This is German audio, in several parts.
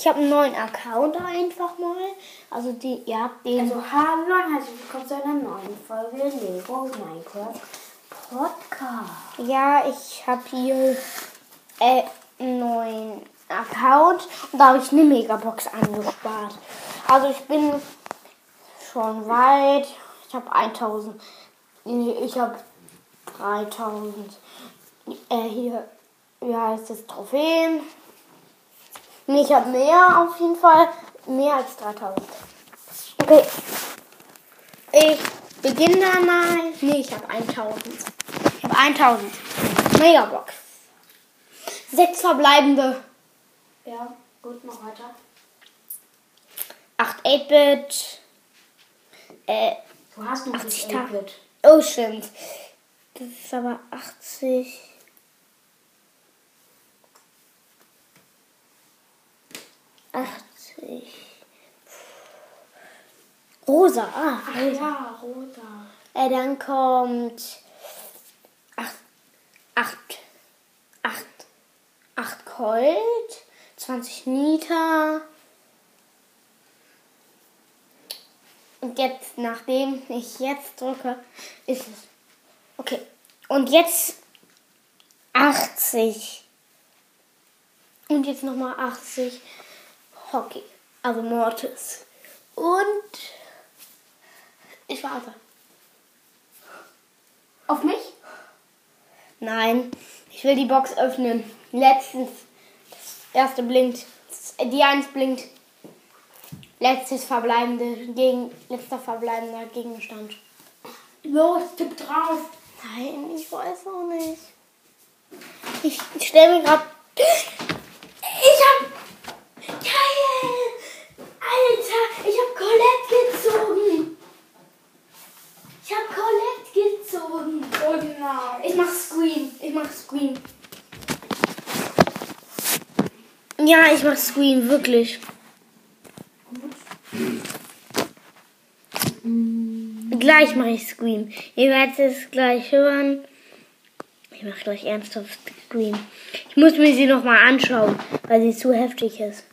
Ich habe einen neuen Account einfach mal. Also die, ihr habt den. Also hallo und herzlich willkommen zu einer neuen Folge Lego Minecraft Podcast. ja, ich habe hier äh, einen neuen Account und da habe ich eine Megabox angespart. Also ich bin schon weit. Ich habe 1000. nee, Ich habe 3000. Äh, hier, wie heißt das? Trophäen. Nee, ich habe mehr auf jeden Fall. Mehr als 3000. Okay. Ich beginne da mal. Nee, ich habe 1000. Ich habe 1000. Megabox. Sechs verbleibende. Ja, gut, mach weiter. 8 8-Bit. Äh, Du hast noch 80 nicht Tage. 8-Bit. oh, stimmt. Das ist aber 80. Achtzig. Rosa, ah, Ach rosa. ja, rosa. Äh, dann kommt 8, 8, 8, 8 Gold, 20 Niter. Und jetzt, nachdem ich jetzt drücke, ist es. Okay. Und jetzt 80. Und jetzt nochmal 80 Hockey. Also Mortis. Und ich warte. Auf mich? Nein, ich will die Box öffnen. Letztens, das erste blinkt, die eins blinkt. Letztes verbleibende, gegen, letzter verbleibender Gegenstand. Los, tipp drauf. Nein, ich weiß auch nicht. Ich stelle mir gerade. Ich hab. Geil! Alter, ich hab Colette gezogen. Ich hab Colette Oh nein. Ich mach Screen. Ich mach Screen. Ja, ich mach Screen, wirklich. Gleich mache ich Screen. Ihr werdet es gleich hören. Ich mache gleich ernsthaft Screen. Ich muss mir sie nochmal anschauen, weil sie zu heftig ist.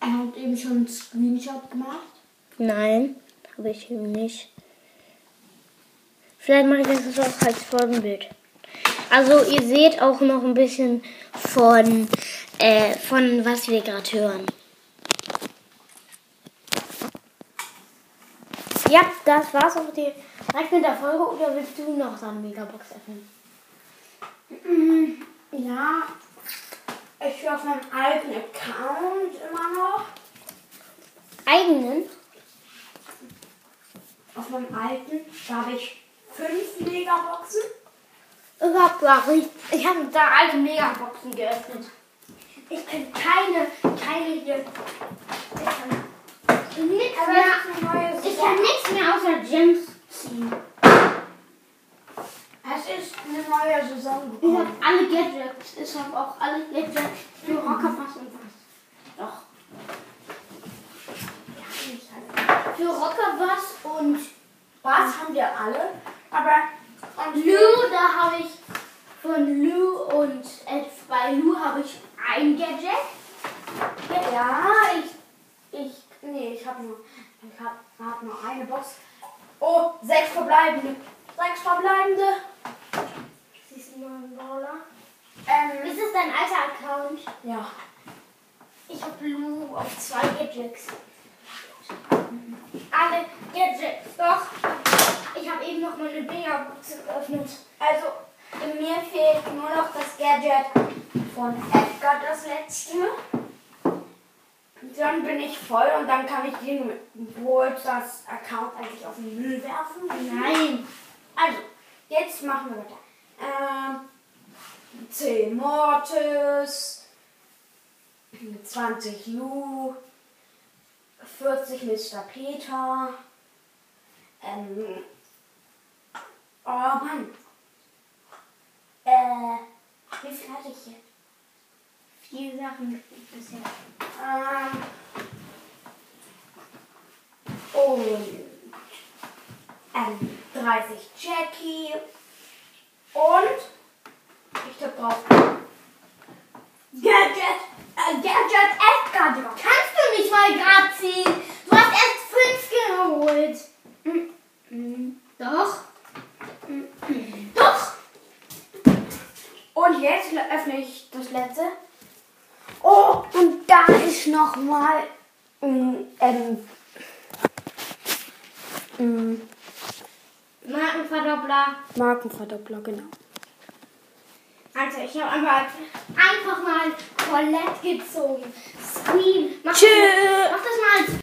Er hat eben schon einen Screenshot gemacht. Nein, habe ich eben nicht. Vielleicht mache ich das auch als Folgenbild. Also ihr seht auch noch ein bisschen von, äh, von was wir gerade hören. Ja, das war's auch direkt mit der Folge. Oder willst du noch so eine Megabox öffnen? Ja, ich bin auf meinem alten Account immer noch. Eigenen? Auf meinem alten, da habe ich fünf Megaboxen. Ich habe ich hab da alte Megaboxen geöffnet. Ich kann keine, keine hier. Ich kann nichts Aber mehr. Ich kann nichts mehr außer Gems ziehen. Es ist eine neue Saison Ich gekommen. habe alle Gadgets. Ich habe auch alle Gadgets für Rockerpass und was. Doch. Für Rockerpass und Was haben wir alle? Aber und Lou, da habe ich von Lou und äh, bei Lou habe ich ein Gadget. ja, ich, ich, nee, ich habe nur, ich habe hab nur eine Box. Oh, sechs verbleibende. Sechs verbleibende. Siehst du mal einen Brawler? Ähm, Ist es dein alter Account? ja. Ich habe Lou auf zwei Gadgets. Alle Gadgets, doch. Eben noch meine Megabox geöffnet. Also, mir fehlt nur noch das Gadget von Edgar, das letzte. Dann bin ich voll und dann kann ich den das Account eigentlich auf den Müll werfen. Nein. Also, jetzt machen wir weiter. Ähm, 10 Mortis, 20 Lou, 40 Mr. Peter. Ähm, oh Mann. Äh, wie viel hatte ich jetzt? Vier Sachen bisher. Ähm, und ähm, 30 Jackie und ich tippe drauf. Gadget Gadget Edgar. Kannst du nicht mal grad ziehen? Du hast erst fünf geholt. Doch. Doch. Und jetzt öffne ich das letzte. Oh, und da ist nochmal ähm, ähm, Markenverdoppler. Markenverdoppler, genau. Also ich habe einfach, einfach mal Colette gezogen. Scream. Mach, Tschö. mach das mal als